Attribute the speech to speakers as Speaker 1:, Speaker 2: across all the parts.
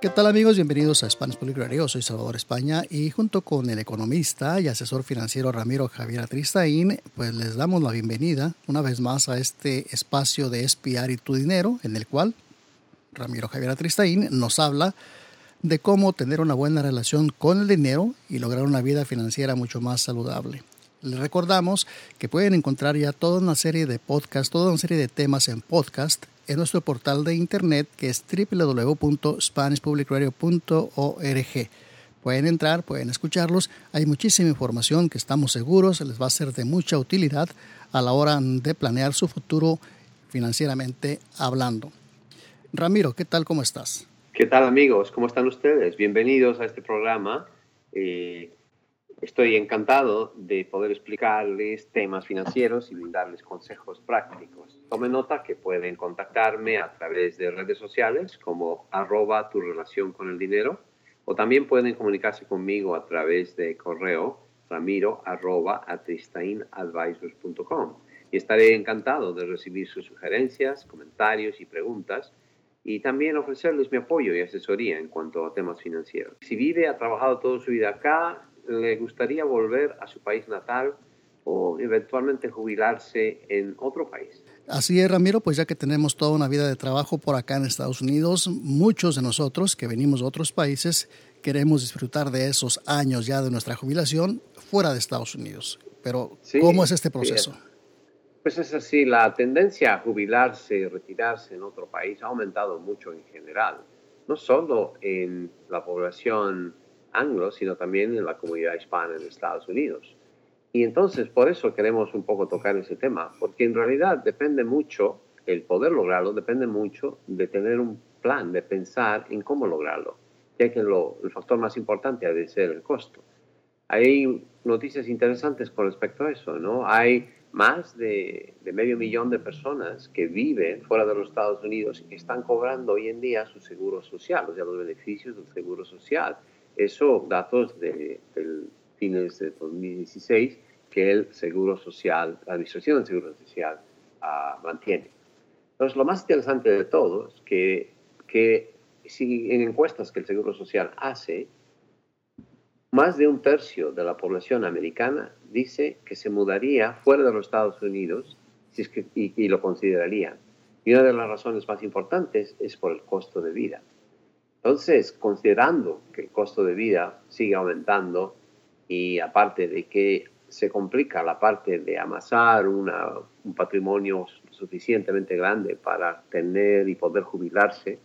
Speaker 1: ¿Qué tal amigos? Bienvenidos a Spanish Public Radio. Soy Salvador España y junto con el economista y asesor financiero Ramiro Javier Atristain, pues les damos la bienvenida una vez más a este espacio de espiar y tu dinero, en el cual Ramiro Javier Atristain nos habla de cómo tener una buena relación con el dinero y lograr una vida financiera mucho más saludable. Les recordamos que pueden encontrar ya toda una serie de podcasts, toda una serie de temas en podcast en nuestro portal de internet que es www.spanishpublicradio.org. Pueden entrar, pueden escucharlos. Hay muchísima información que estamos seguros les va a ser de mucha utilidad a la hora de planear su futuro financieramente hablando. Ramiro, ¿qué tal? ¿Cómo estás?
Speaker 2: ¿Qué tal amigos? ¿Cómo están ustedes? Bienvenidos a este programa. Eh, Estoy encantado de poder explicarles temas financieros y brindarles consejos prácticos. Tome nota que pueden contactarme a través de redes sociales como arroba tu relación con el dinero o también pueden comunicarse conmigo a través de correo ramiro y estaré encantado de recibir sus sugerencias, comentarios y preguntas y también ofrecerles mi apoyo y asesoría en cuanto a temas financieros. Si vive, ha trabajado toda su vida acá, le gustaría volver a su país natal o eventualmente jubilarse en otro país.
Speaker 1: Así es, Ramiro, pues ya que tenemos toda una vida de trabajo por acá en Estados Unidos, muchos de nosotros que venimos de otros países queremos disfrutar de esos años ya de nuestra jubilación fuera de Estados Unidos. Pero, ¿cómo es este proceso?
Speaker 2: Pues es así, la tendencia a jubilarse y retirarse en otro país ha aumentado mucho en general, no solo en la población anglo, sino también en la comunidad hispana en Estados Unidos. Y entonces por eso queremos un poco tocar ese tema, porque en realidad depende mucho, el poder lograrlo depende mucho de tener un plan, de pensar en cómo lograrlo, ya que lo, el factor más importante ha de ser el costo. Hay noticias interesantes con respecto a eso, ¿no? Hay más de, de, medio millón de personas que viven fuera de los Estados Unidos y que están cobrando hoy en día su seguro social, o sea, los beneficios del seguro social. Eso, datos de, del fines de 2016 que el Seguro Social, la Administración del Seguro Social uh, mantiene. Entonces, lo más interesante de todo es que, que si en encuestas que el Seguro Social hace, más de un tercio de la población americana dice que se mudaría fuera de los Estados Unidos y, lo considerarían. Y una de las razones más importantes es por el costo de vida. Entonces, considerando que el costo de vida sigue aumentando y aparte de que se complica la parte de amasar una, un patrimonio suficientemente grande para tener y poder jubilarse,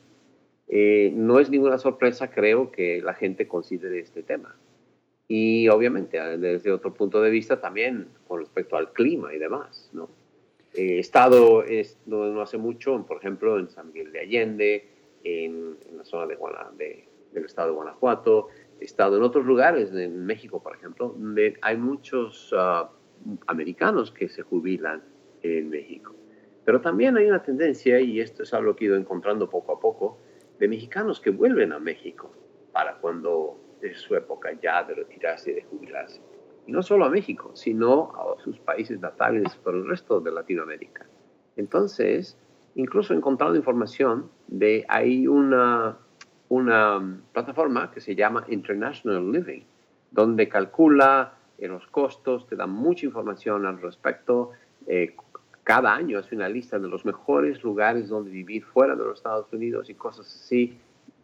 Speaker 2: eh, no es ninguna sorpresa, creo, que la gente considere este tema. Y obviamente, desde otro punto de vista, también con respecto al clima y demás. ¿no? He estado es, no, no hace mucho, por ejemplo, en San Miguel de Allende, en, en la zona de, de, del estado de Guanajuato, he estado en otros lugares, en México, por ejemplo, donde hay muchos uh, americanos que se jubilan en México. Pero también hay una tendencia, y esto es algo que he ido encontrando poco a poco, de mexicanos que vuelven a México para cuando es su época ya de retirarse y de jubilarse. Y no solo a México, sino a sus países natales por el resto de Latinoamérica. Entonces, incluso he encontrado información de, hay una, una plataforma que se llama International Living, donde calcula en los costos, te da mucha información al respecto. Eh, cada año hace una lista de los mejores lugares donde vivir fuera de los Estados Unidos y cosas así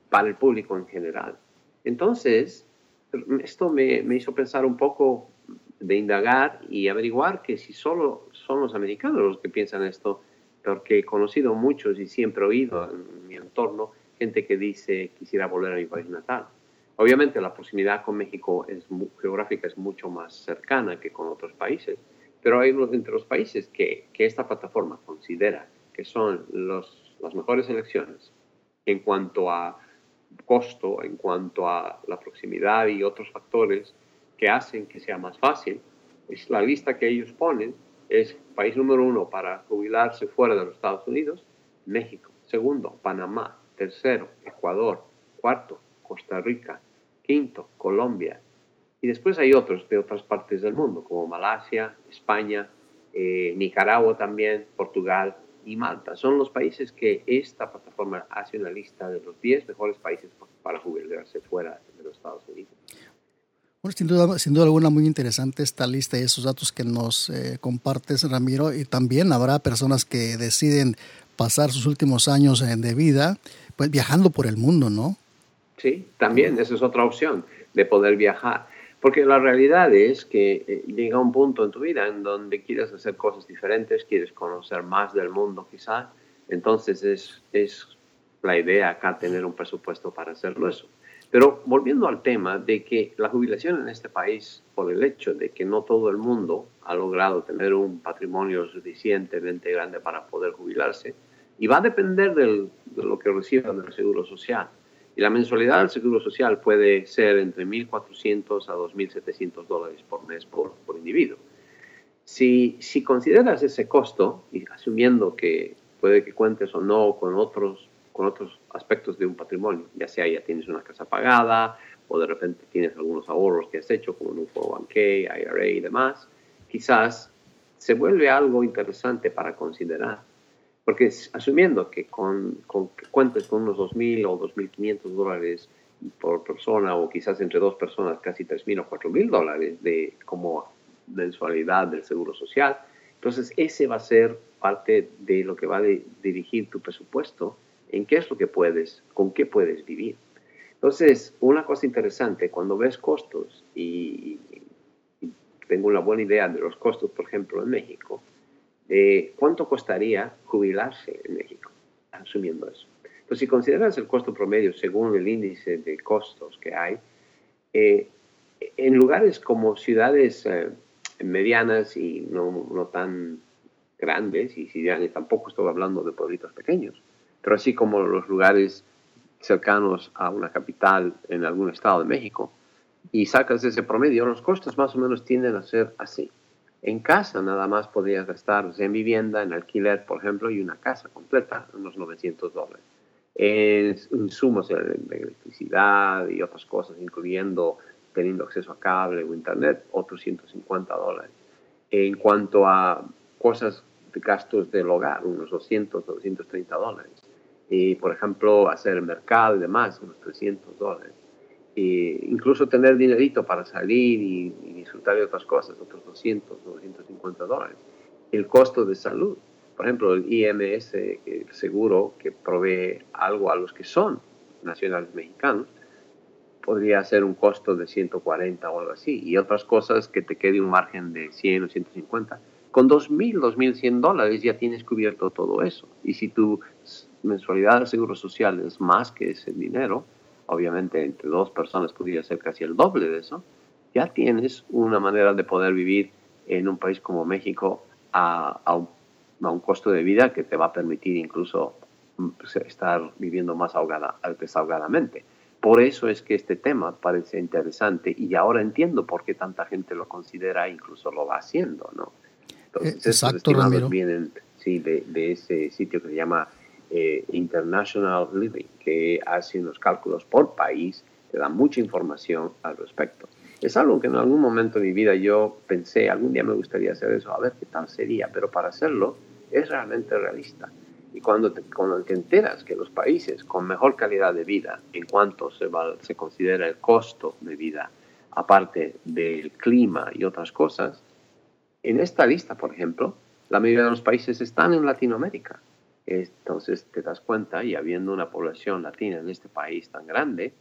Speaker 2: para el público en general. Entonces, esto me, me hizo pensar un poco de indagar y averiguar que si solo son los americanos los que piensan esto, porque he conocido muchos y siempre he oído en mi entorno gente que dice quisiera volver a mi país natal. Obviamente la proximidad con México geográfica es mucho más cercana que con otros países, pero hay entre los países que, que esta plataforma considera que son los, las mejores elecciones en cuanto a costo, en cuanto a la proximidad y otros factores que hacen que sea más fácil. Es la lista que ellos ponen es país número uno para jubilarse fuera de los Estados Unidos, México. Segundo, Panamá. Tercero, Ecuador. Cuarto, Costa Rica quinto, Colombia. Y después hay otros de otras partes del mundo, como Malasia, España, eh, Nicaragua también, Portugal y Malta. Son los países que esta plataforma hace una lista de los 10 mejores países para jubilarse fuera de los Estados Unidos.
Speaker 1: Sin duda, sin duda alguna muy interesante esta lista y esos datos que nos eh, compartes, Ramiro. Y también habrá personas que deciden pasar sus últimos años de vida pues viajando por el mundo, ¿no?
Speaker 2: Sí, también esa es otra opción de poder viajar. Porque la realidad es que eh, llega un punto en tu vida en donde quieres hacer cosas diferentes, quieres conocer más del mundo quizás. Entonces es, es la idea acá tener un presupuesto para hacerlo eso. Pero volviendo al tema de que la jubilación en este país, por el hecho de que no todo el mundo ha logrado tener un patrimonio suficientemente grande para poder jubilarse, y va a depender de lo que reciban del Seguro Social. Y la mensualidad del Seguro Social puede ser entre 1.400 a 2.700 dólares por mes por, por individuo. Si, si, consideras ese costo, y asumiendo que puede que cuentes o no con otros, con otros aspectos de un patrimonio, ya sea ya tienes una casa pagada o de repente tienes algunos ahorros que has hecho como un 401k, IRA y demás, quizás se vuelve algo interesante para considerar. Porque asumiendo que con, con que cuentes con unos 2.000 o 2.500 dólares por persona o quizás entre dos personas casi 3.000 o 4.000 dólares de como mensualidad del seguro social, entonces ese va a ser parte de lo que va a dirigir tu presupuesto en qué es lo que puedes, con qué puedes vivir. Entonces, una cosa interesante, cuando ves costos y, y tengo una buena idea de los costos, por ejemplo, en México, cuánto costaría jubilarse en México, asumiendo eso. Entonces, si consideras el costo promedio según el índice de costos que hay, eh, en lugares como ciudades eh, medianas y no, no, tan grandes, y si tampoco estoy hablando de pueblitos pequeños, pero así como los lugares cercanos a una capital en algún estado de México, y sacas ese promedio, los costos más o menos tienden a ser así. En casa nada más podrías gastar en vivienda, en alquiler, por ejemplo, y una casa completa, unos 900 dólares. En insumos de electricidad y otras cosas, incluyendo teniendo acceso a cable o internet, otros 150 dólares. En cuanto a cosas de gastos del hogar, unos 200 o 230 dólares. Y, por ejemplo, hacer el mercado y demás, unos 300 dólares incluso tener dinerito para salir y, disfrutar de otras cosas, otros 200 o 250 dólares. El costo de salud, por ejemplo, el IMS, el seguro que provee algo a los que son nacionales mexicanos, podría ser un costo de 140 o algo así, y otras cosas que te quede un margen de 100 o 150. Con 2.000, 2.100 dólares ya tienes cubierto todo eso. Y si tu mensualidad de seguro social es más que ese dinero, obviamente entre dos personas podría ser casi el doble de eso, ya tienes una manera de poder vivir en un país como México a, un, costo de vida que te va a permitir incluso mm, estar viviendo más ahogada, desahogadamente. Por eso es que este tema parece interesante y ahora entiendo por qué tanta gente lo considera e incluso lo va haciendo, ¿no?
Speaker 1: Entonces, Exacto, Ramiro.
Speaker 2: vienen sí, de, de, ese sitio que se llama eh, International Living, que hace unos cálculos por país, te da mucha información al respecto. Es algo que en algún momento de mi vida yo pensé, algún día me gustaría hacer eso, a ver qué tal sería, pero para hacerlo es realmente realista. Y cuando te, cuando te enteras que los países con mejor calidad de vida, en cuanto se, se considera el costo de vida, aparte del clima y otras cosas, en esta lista, por ejemplo, la mayoría de los países están en Latinoamérica. Entonces te das cuenta, y habiendo una población latina en este país tan grande,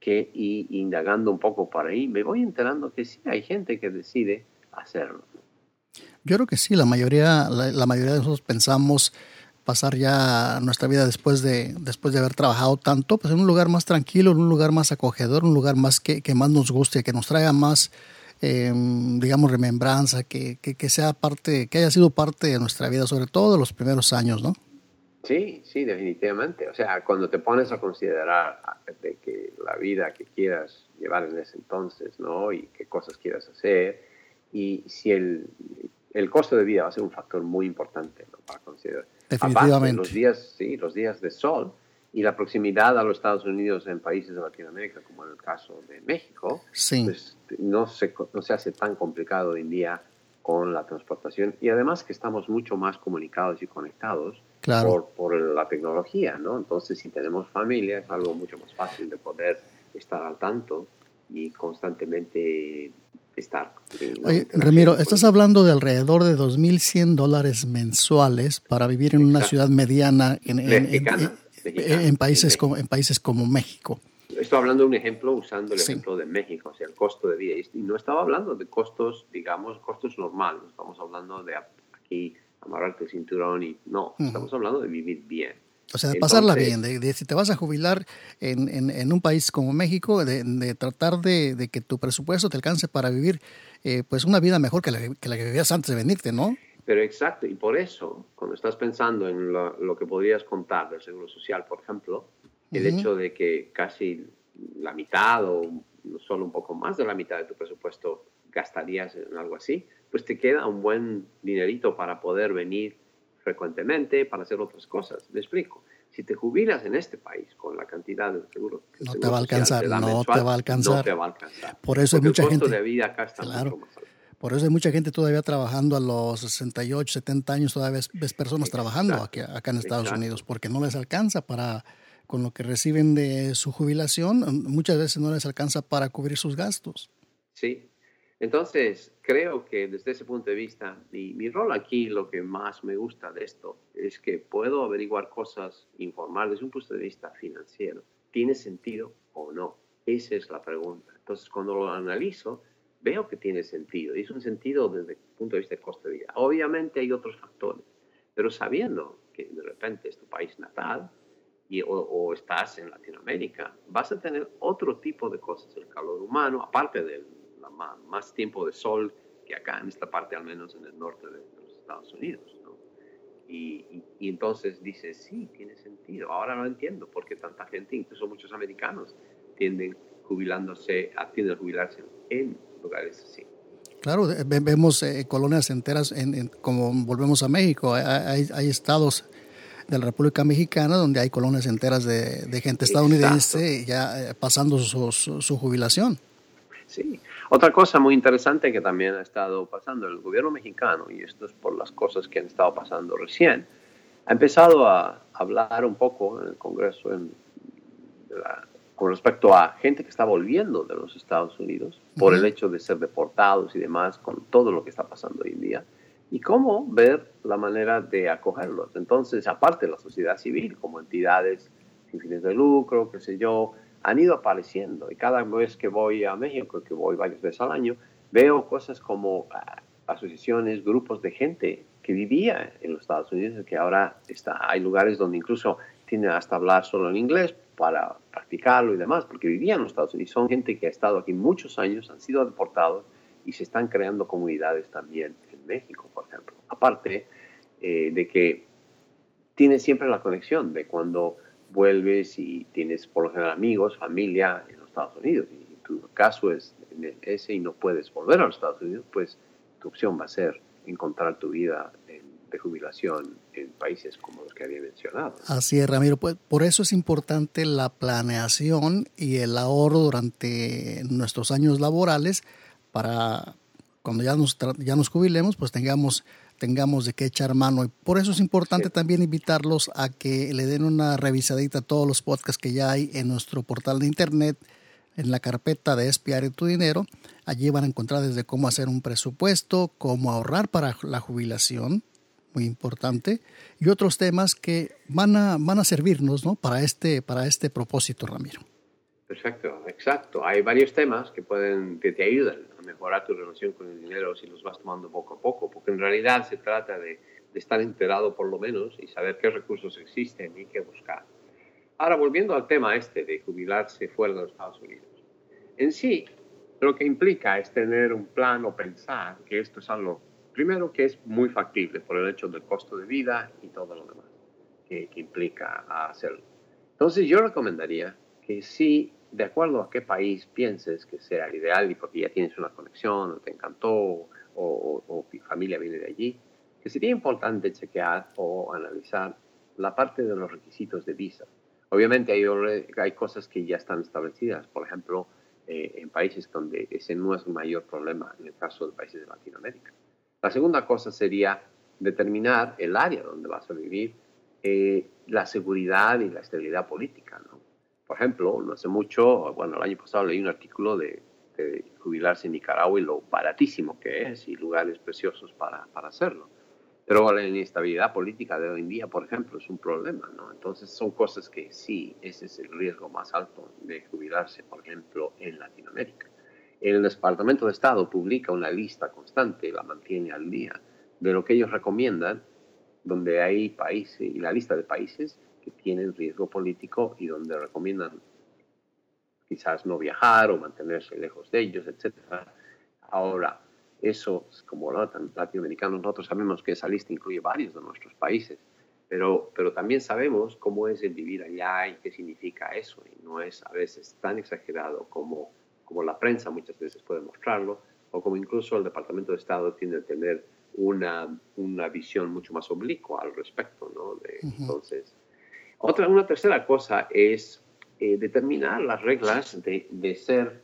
Speaker 2: que y indagando un poco por ahí, me voy enterando que sí hay gente que decide hacerlo.
Speaker 1: Yo creo que sí, la mayoría, la, mayoría de nosotros pensamos pasar ya nuestra vida después de, después de haber trabajado tanto, pues en un lugar más tranquilo, en un lugar más acogedor, un lugar más que, que más nos guste, que nos traiga más, em, digamos, remembranza, que, que, que, sea parte, que haya sido parte de nuestra vida, sobre todo de los primeros años, ¿no?
Speaker 2: Sí, sí, definitivamente. O sea, cuando te pones a considerar de que la vida que quieras llevar en ese entonces, ¿no? Y qué cosas quieras hacer, y si el, el costo de vida va a ser un factor muy importante ¿no? para considerar.
Speaker 1: Definitivamente.
Speaker 2: los días, sí, los días de sol y la proximidad a los Estados Unidos en países de Latinoamérica, como en el caso de México,
Speaker 1: sí.
Speaker 2: pues no se, no se hace tan complicado hoy en día con la transportación y además que estamos mucho más comunicados y conectados por, por, la tecnología, ¿no? Entonces, si tenemos familia, es algo mucho más fácil de poder estar al tanto y constantemente estar.
Speaker 1: Oye, Ramiro, estás hablando de alrededor de 2.100 dólares mensuales para vivir en una ciudad mediana en, en, países como, en países como México.
Speaker 2: Estoy hablando de un ejemplo usando el ejemplo de México, o sea, el costo de vida. Y no estaba hablando de costos, digamos, costos normales. Estamos hablando de aquí amarrarte el cinturón y no, estamos hablando de vivir bien.
Speaker 1: O sea, de pasarla bien, de, si te vas a jubilar en, en, un país como México, de, tratar de, que tu presupuesto te alcance para vivir eh, pues una vida mejor que la, que la, que vivías antes de venirte, ¿no?
Speaker 2: Pero exacto, y por eso, cuando estás pensando en lo, que podrías contar del Seguro Social, por ejemplo, el hecho de que casi la mitad o solo un poco más de la mitad de tu presupuesto gastarías en algo así, pues te queda un buen dinerito para poder venir frecuentemente, para hacer otras cosas. Me explico. Si te jubilas en este país con la cantidad de seguro
Speaker 1: que no te va a alcanzar, no te va a alcanzar.
Speaker 2: No te va a alcanzar.
Speaker 1: Por eso hay mucha
Speaker 2: el
Speaker 1: gente.
Speaker 2: de vida acá está
Speaker 1: claro.
Speaker 2: mucho más alto.
Speaker 1: Por eso hay mucha gente todavía trabajando a los 68, 70 años, todavía ves, personas trabajando aquí, acá en Estados Unidos, porque no les alcanza para, con lo que reciben de su jubilación, muchas veces no les alcanza para cubrir sus gastos.
Speaker 2: Sí, entonces, creo que desde ese punto de vista, mi rol aquí, lo que más me gusta de esto, es que puedo averiguar cosas, informar desde un punto de vista financiero. ¿Tiene sentido o no? Esa es la pregunta. Entonces, cuando lo analizo, veo que tiene sentido. Y es un sentido desde el punto de vista de coste de vida. Obviamente hay otros factores, pero sabiendo que de repente es tu país natal y, o, o estás en Latinoamérica, vas a tener otro tipo de cosas. El calor humano, aparte del más, tiempo de sol que acá en esta parte, al menos en el norte de, los Estados Unidos. Y, entonces dice, sí, tiene sentido. Ahora lo entiendo, porque tanta gente, incluso muchos americanos, tienden jubilándose, tienden a jubilarse en lugares así.
Speaker 1: Claro, vemos eh, colonias enteras, en, como volvemos a México, hay, hay, estados de la República Mexicana donde hay colonias enteras de, gente estadounidense ya eh, pasando su, su jubilación.
Speaker 2: Sí, otra cosa muy interesante que también ha estado pasando, el gobierno mexicano, y esto es por las cosas que han estado pasando recién, ha empezado a hablar un poco en el Congreso con respecto a gente que está volviendo de los Estados Unidos por el hecho de ser deportados y demás, con todo lo que está pasando hoy en día, y cómo ver la manera de acogerlos. Entonces, aparte de la sociedad civil, como entidades sin fines de lucro, qué sé yo, han ido apareciendo y cada vez que voy a México, que voy varias veces al año, veo cosas como ah, asociaciones, grupos de gente que vivía en los Estados Unidos, que ahora está, hay lugares donde incluso tienen hasta hablar solo en inglés para practicarlo y demás, porque vivían en los Estados Unidos. Son gente que ha estado aquí muchos años, han sido deportados y se están creando comunidades también en México, por ejemplo. Aparte eh, de que tiene siempre la conexión de cuando vuelves y tienes por lo general amigos, familia en los Estados Unidos y tu caso es ese y no puedes volver a los Estados Unidos, pues tu opción va a ser encontrar tu vida de jubilación en países como los que había mencionado.
Speaker 1: Así es, Ramiro. Pues por eso es importante la planeación y el ahorro durante nuestros años laborales para cuando ya nos, ya nos jubilemos, pues tengamos tengamos de qué echar mano. Y por eso es importante también invitarlos a que le den una revisadita a todos los podcasts que ya hay en nuestro portal de internet En la carpeta de espiar tu dinero, allí van a encontrar desde cómo hacer un presupuesto, cómo ahorrar para la jubilación, muy importante, y otros temas que van a, van a servirnos ¿no? para, este, para este propósito, Ramiro.
Speaker 2: Perfecto, exacto. Hay varios temas que, pueden, que te ayudan mejorar tu relación con el dinero si los vas tomando poco a poco, porque en realidad se trata de, de estar enterado por lo menos y saber qué recursos existen y qué buscar. Ahora, volviendo al tema este de jubilarse fuera de los Estados Unidos. En sí, lo que implica es tener un plan o pensar que esto es algo Primero que es muy factible por el hecho del costo de vida y todo lo demás que, implica hacerlo. Entonces yo recomendaría que si, de acuerdo a qué país pienses que sea el ideal y porque ya tienes una conexión o te encantó o, o, tu familia viene de allí, que sería importante chequear o analizar la parte de los requisitos de visa. Obviamente hay, hay cosas que ya están establecidas, por ejemplo, eh, en países donde ese no es un mayor problema, en el caso de países de Latinoamérica. La segunda cosa sería determinar el área donde vas a vivir, eh, la seguridad y la estabilidad política. ¿no? Por ejemplo, no hace mucho, bueno, el año pasado leí un artículo de, jubilarse en Nicaragua y lo baratísimo que es y lugares preciosos para, para hacerlo. Pero la inestabilidad política de hoy en día, por ejemplo, es un problema, ¿no? Entonces son cosas que sí, ese es el riesgo más alto de jubilarse, por ejemplo, en Latinoamérica. El Departamento de Estado publica una lista constante, la mantiene al día, de lo que ellos recomiendan, donde hay países, y la lista de países que tienen riesgo político y donde recomiendan quizás no viajar o mantenerse lejos de ellos, etc. Ahora, eso, como latinoamericanos, nosotros sabemos que esa lista incluye varios de nuestros países, pero, pero también sabemos cómo es el vivir allá y qué significa eso, y no es a veces tan exagerado como como la prensa muchas veces puede mostrarlo, o como incluso el Departamento de Estado tiene que tener una, una visión mucho más oblicua al respecto. ¿no? De, Entonces, otra, una tercera cosa es eh, determinar las reglas de, de ser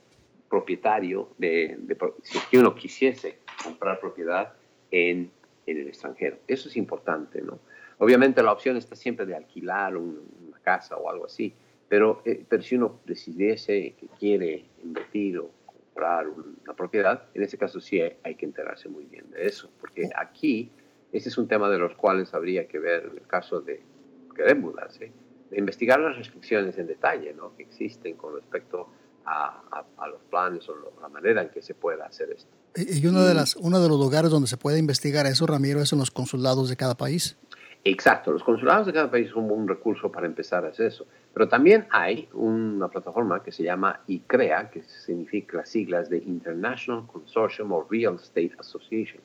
Speaker 2: propietario, de, si uno quisiese comprar propiedad en, en, el extranjero. Eso es importante, ¿no? Obviamente la opción está siempre de alquilar una casa o algo así, pero, eh, pero si uno decidiese que quiere invertir o comprar una propiedad, en ese caso sí hay, que enterarse muy bien de eso, porque aquí ese es un tema de los cuales habría que ver el caso de querer mudarse, de investigar las restricciones en detalle ¿no? que existen con respecto a, a, los planes o la manera en que se pueda hacer esto.
Speaker 1: Y uno de, las, uno de los lugares donde se puede investigar eso, Ramiro, es en los consulados de cada país.
Speaker 2: Exacto, los consulados de cada país son un recurso para empezar a hacer eso. Pero también hay una plataforma que se llama ICREA, que significa las siglas de International Consortium of Real Estate Association.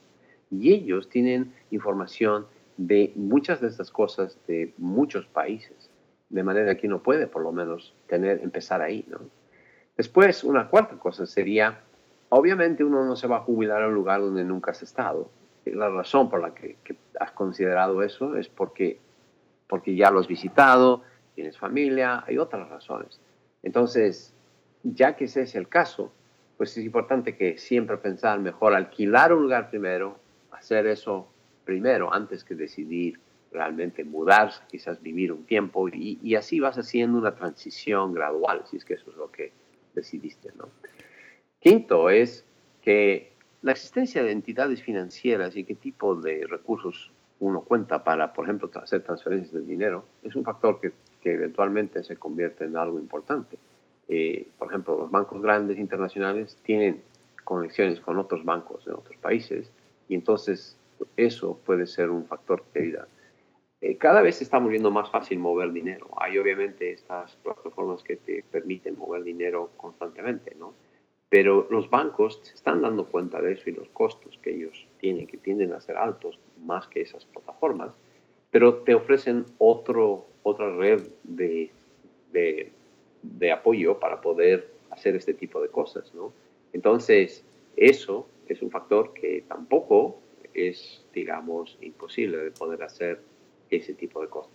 Speaker 2: Y ellos tienen información de muchas de estas cosas de muchos países, de manera que uno puede por lo menos tener, empezar ahí. ¿no? Después, una cuarta cosa sería, obviamente uno no se va a jubilar a un lugar donde nunca has estado la razón por la que, has considerado eso es porque, porque ya lo has visitado, tienes familia, hay otras razones. Entonces, ya que ese es el caso, pues es importante que siempre pensar mejor alquilar un lugar primero, hacer eso primero antes que decidir realmente mudarse, quizás vivir un tiempo y, así vas haciendo una transición gradual, si es que eso es lo que decidiste, ¿no? Quinto es que la existencia de entidades financieras y qué tipo de recursos uno cuenta para, por ejemplo, hacer transferencias de dinero, es un factor que, eventualmente se convierte en algo importante. Eh, por ejemplo, los bancos grandes internacionales tienen conexiones con otros bancos en otros países y entonces eso puede ser un factor que ayuda. Eh, cada vez se está volviendo más fácil mover dinero. Hay obviamente estas plataformas que te permiten mover dinero constantemente, ¿no? Pero los bancos se están dando cuenta de eso y los costos que ellos tienen, que tienden a ser altos más que esas plataformas, pero te ofrecen otro, otra red de, de, de apoyo para poder hacer este tipo de cosas, ¿no? Entonces, eso es un factor que tampoco es, digamos, imposible de poder hacer ese tipo de cosas.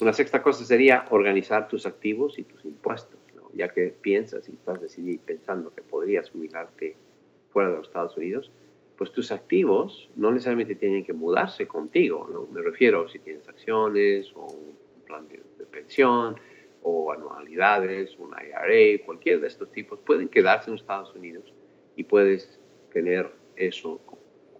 Speaker 2: Una sexta cosa sería organizar tus activos y tus impuestos ya que piensas y estás decidiendo, pensando que podrías jubilarte fuera de los Estados Unidos, pues tus activos no necesariamente tienen que mudarse contigo. ¿no? Me refiero si tienes acciones o un plan de, pensión o anualidades, un IRA, cualquier de estos tipos, pueden quedarse en Estados Unidos y puedes tener eso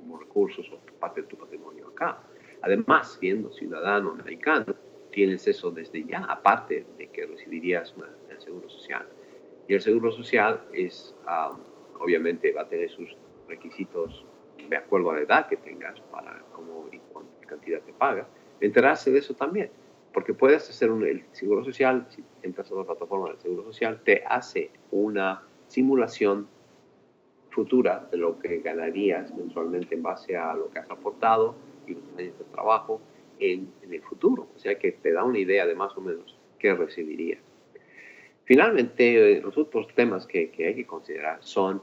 Speaker 2: como recursos o parte de tu patrimonio acá. Además, siendo ciudadano americano, tienes eso desde ya, aparte de que recibirías el seguro social. Y el seguro social es, obviamente, va a tener sus requisitos de acuerdo a la edad que tengas para cómo y cuánta cantidad te paga. Enterarse de eso también, porque puedes hacer un, el seguro social, si entras a la plataforma del seguro social, te hace una simulación futura de lo que ganarías mensualmente en base a lo que has aportado y los años de trabajo en, el futuro. O sea que te da una idea de más o menos qué recibirías. Finalmente, los otros temas que, que hay que considerar son,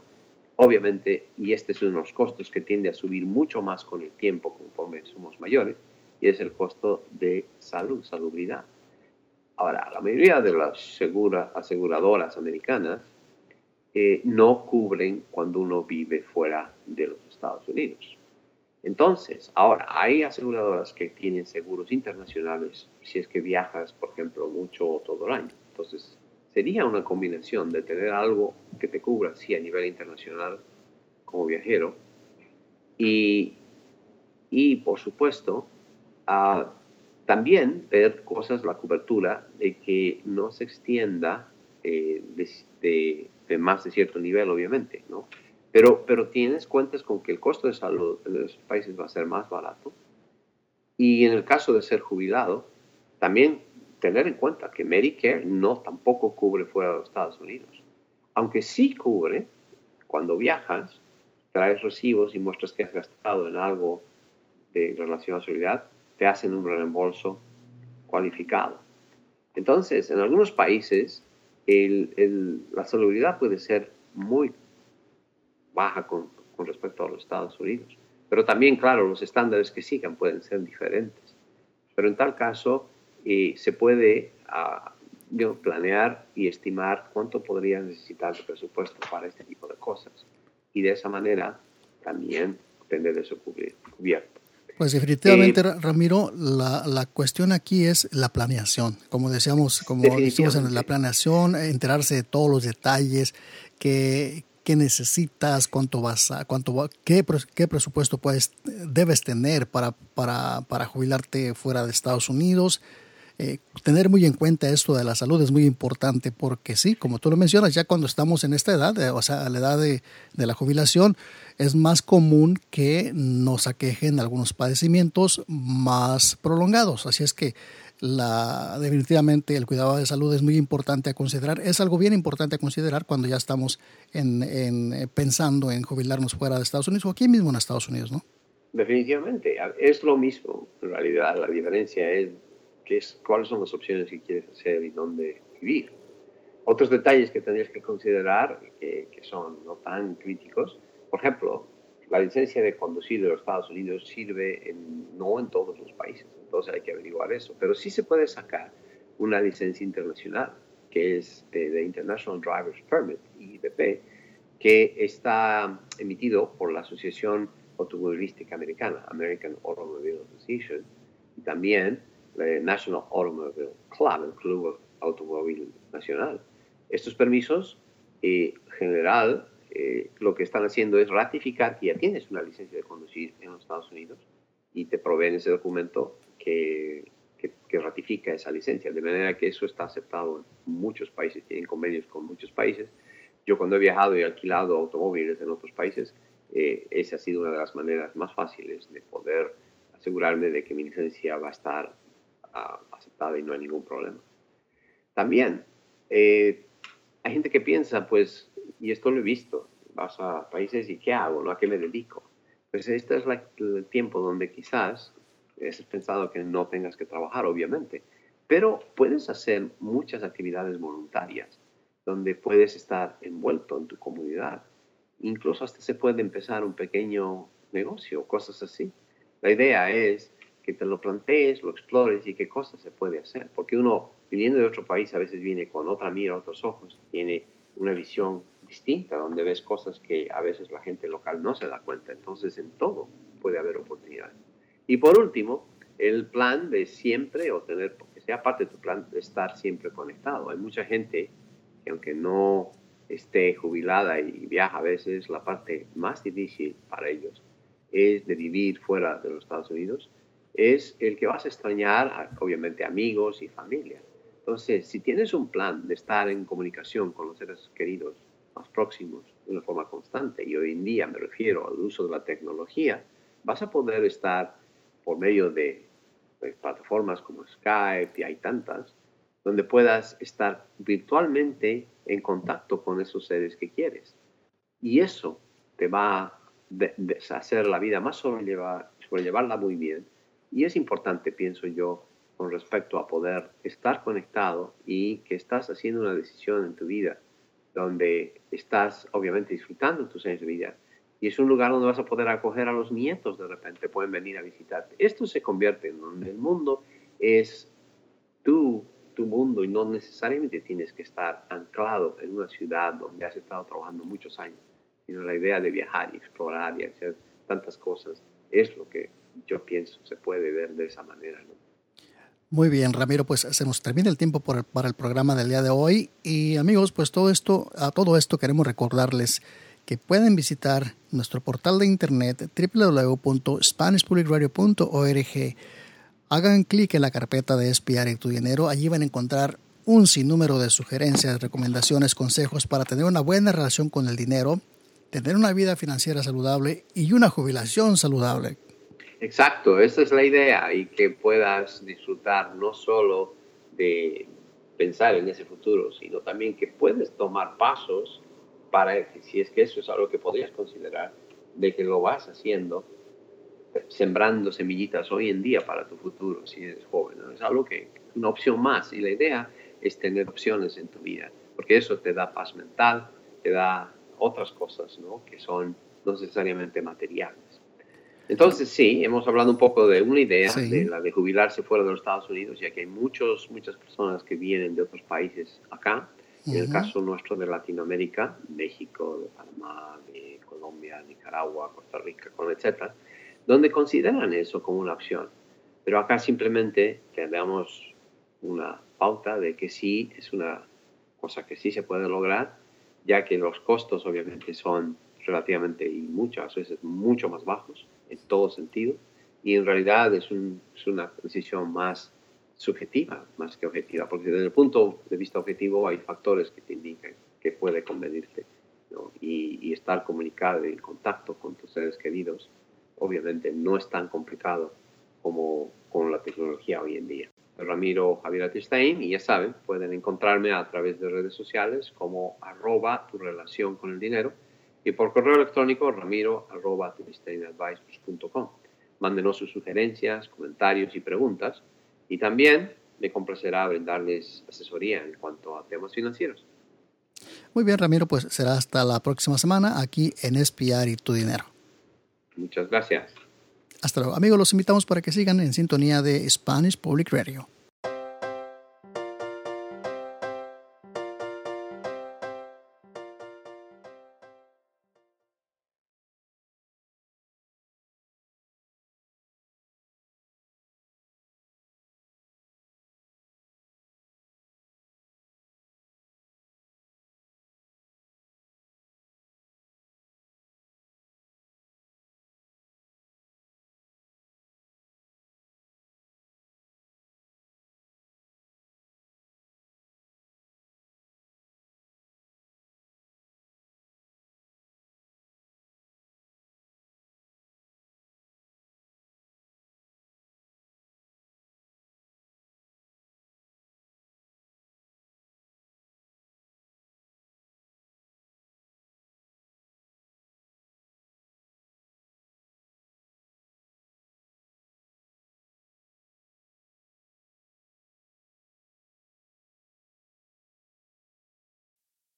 Speaker 2: obviamente, y este es uno de los costos que tiende a subir mucho más con el tiempo conforme somos mayores, y es el costo de salud, salubridad. Ahora, la mayoría de las segura, aseguradoras americanas eh, no cubren cuando uno vive fuera de los Estados Unidos. Entonces, ahora, hay aseguradoras que tienen seguros internacionales si es que viajas, por ejemplo, mucho o todo el año. Entonces, sería una combinación de tener algo que te cubra, sí, a nivel internacional como viajero, y, y por supuesto, también ver cosas, la cobertura, de que no se extienda eh, de, de más de cierto nivel, obviamente, ¿no? Pero, pero tienes cuentas con que el costo de salud en los países va a ser más barato. Y en el caso de ser jubilado, también tener en cuenta que Medicare no tampoco cubre fuera de los Estados Unidos. Aunque sí cubre, cuando viajas, traes recibos y muestras que has gastado en algo de relación a seguridad, te hacen un reembolso cualificado. Entonces, en algunos países, la salubridad puede ser muy baja con, respecto a los Estados Unidos. Pero también, claro, los estándares que sigan pueden ser diferentes. Pero en tal caso, eh, se puede ah, planear y estimar cuánto podría necesitar de presupuesto para este tipo de cosas. Y de esa manera también tener eso cubierto.
Speaker 1: Pues definitivamente, eh, Ramiro, la, la, cuestión aquí es la planeación. Como decíamos, como decimos en la planeación, enterarse de todos los detalles, qué, qué necesitas, cuánto vas a, cuánto qué, qué presupuesto puedes, debes tener para, para, para jubilarte fuera de Estados Unidos eh, tener muy en cuenta esto de la salud es muy importante porque sí, como tú lo mencionas, ya cuando estamos en esta edad, eh, o sea, a la edad de, de, la jubilación, es más común que nos aquejen algunos padecimientos más prolongados. Así es que la, definitivamente el cuidado de salud es muy importante a considerar. Es algo bien importante a considerar cuando ya estamos en, en, eh, pensando en jubilarnos fuera de Estados Unidos o aquí mismo en Estados Unidos, ¿no?
Speaker 2: Definitivamente, es lo mismo. En realidad, la diferencia es es, cuáles son las opciones que quieres hacer y dónde vivir. Otros detalles que tendrías que considerar, que, que son no tan críticos, por ejemplo, la licencia de conducir de los Estados Unidos sirve en, no en todos los países, entonces hay que averiguar eso, pero sí se puede sacar una licencia internacional, que es de, International Driver's Permit, IDP, que está emitido por la Asociación Automovilística Americana, American Automobile Association, y también National Automobile Club, el Club Automóvil Nacional. Estos permisos, en general, eh, lo que están haciendo es ratificar que ya tienes una licencia de conducir en los Estados Unidos y te proveen ese documento que, que, ratifica esa licencia. De manera que eso está aceptado en muchos países, tienen convenios con muchos países. Yo cuando he viajado y alquilado automóviles en otros países, eh, esa ha sido una de las maneras más fáciles de poder asegurarme de que mi licencia va a estar aceptada y no hay ningún problema. También eh, hay gente que piensa, pues, y esto lo he visto, vas a países y ¿qué hago? ¿no? ¿A qué me dedico? Pues este es el tiempo donde quizás es pensado que no tengas que trabajar, obviamente, pero puedes hacer muchas actividades voluntarias donde puedes estar envuelto en tu comunidad. Incluso hasta se puede empezar un pequeño negocio, cosas así. La idea es que te lo plantees, lo explores y qué cosas se puede hacer. Porque uno, viniendo de otro país, a veces viene con otra mira, otros ojos, tiene una visión distinta, donde ves cosas que a veces la gente local no se da cuenta. Entonces, en todo puede haber oportunidades. Y por último, el plan de siempre o tener, porque sea parte de tu plan de estar siempre conectado. Hay mucha gente que aunque no esté jubilada y viaja a veces, la parte más difícil para ellos es de vivir fuera de los Estados Unidos, es el que vas a extrañar, obviamente, amigos y familia. Entonces, si tienes un plan de estar en comunicación con los seres queridos más próximos de una forma constante, y hoy en día me refiero al uso de la tecnología, vas a poder estar por medio de, plataformas como Skype, y hay tantas, donde puedas estar virtualmente en contacto con esos seres que quieres. Y eso te va a hacer la vida más sobrellevarla muy bien. Y es importante, pienso yo, con respecto a poder estar conectado y que estás haciendo una decisión en tu vida donde estás obviamente disfrutando tus años de vida y es un lugar donde vas a poder acoger a los nietos de repente, pueden venir a visitarte. Esto se convierte en donde el mundo es tú, tu mundo y no necesariamente tienes que estar anclado en una ciudad donde has estado trabajando muchos años, sino la idea de viajar y explorar y hacer tantas cosas es lo que yo pienso se puede ver de esa manera.
Speaker 1: Muy bien, Ramiro, pues se nos termina el tiempo para el programa del día de hoy y amigos, pues todo esto, a todo esto queremos recordarles que pueden visitar nuestro portal de internet www.spanishpublicradio.org. Hagan clic en la carpeta de espiar y tu dinero, allí van a encontrar un sinnúmero de sugerencias, recomendaciones, consejos para tener una buena relación con el dinero, tener una vida financiera saludable y una jubilación saludable.
Speaker 2: Exacto, esa es la idea y que puedas disfrutar no solo de pensar en ese futuro, sino también que puedes tomar pasos para, si es que eso es algo que podrías considerar, de que lo vas haciendo, sembrando semillitas hoy en día para tu futuro, si eres joven. Es algo que, una opción más. Y la idea es tener opciones en tu vida, porque eso te da paz mental, te da otras cosas, ¿no? Que son no necesariamente materiales. Entonces, sí, hemos hablado un poco de una idea, de la de jubilarse fuera de los Estados Unidos, ya que hay muchos, muchas personas que vienen de otros países acá. En el caso nuestro de Latinoamérica, México, de Panamá, de Colombia, Nicaragua, Costa Rica, etcétera, donde consideran eso como una opción. Pero acá simplemente le damos una pauta de que sí es una cosa que sí se puede lograr, ya que los costos obviamente son relativamente y muchas veces mucho más bajos en todo sentido y en realidad es, una decisión más subjetiva más que objetiva, porque desde el punto de vista objetivo hay factores que te indican que puede convenirte y, y, estar comunicado y en contacto con tus seres queridos obviamente no es tan complicado como con la tecnología hoy en día. Ramiro Javier Atistain y ya saben, pueden encontrarme a través de redes sociales como arroba tu relación con el dinero y por correo electrónico ramiro arroba Mándenos sus sugerencias, comentarios y preguntas y también me complacerá brindarles asesoría en cuanto a temas financieros.
Speaker 1: Muy bien, Ramiro, pues será hasta la próxima semana aquí en Espiar y tu Dinero.
Speaker 2: Muchas gracias.
Speaker 1: Hasta luego. Amigos, los invitamos para que sigan en sintonía de Spanish Public Radio.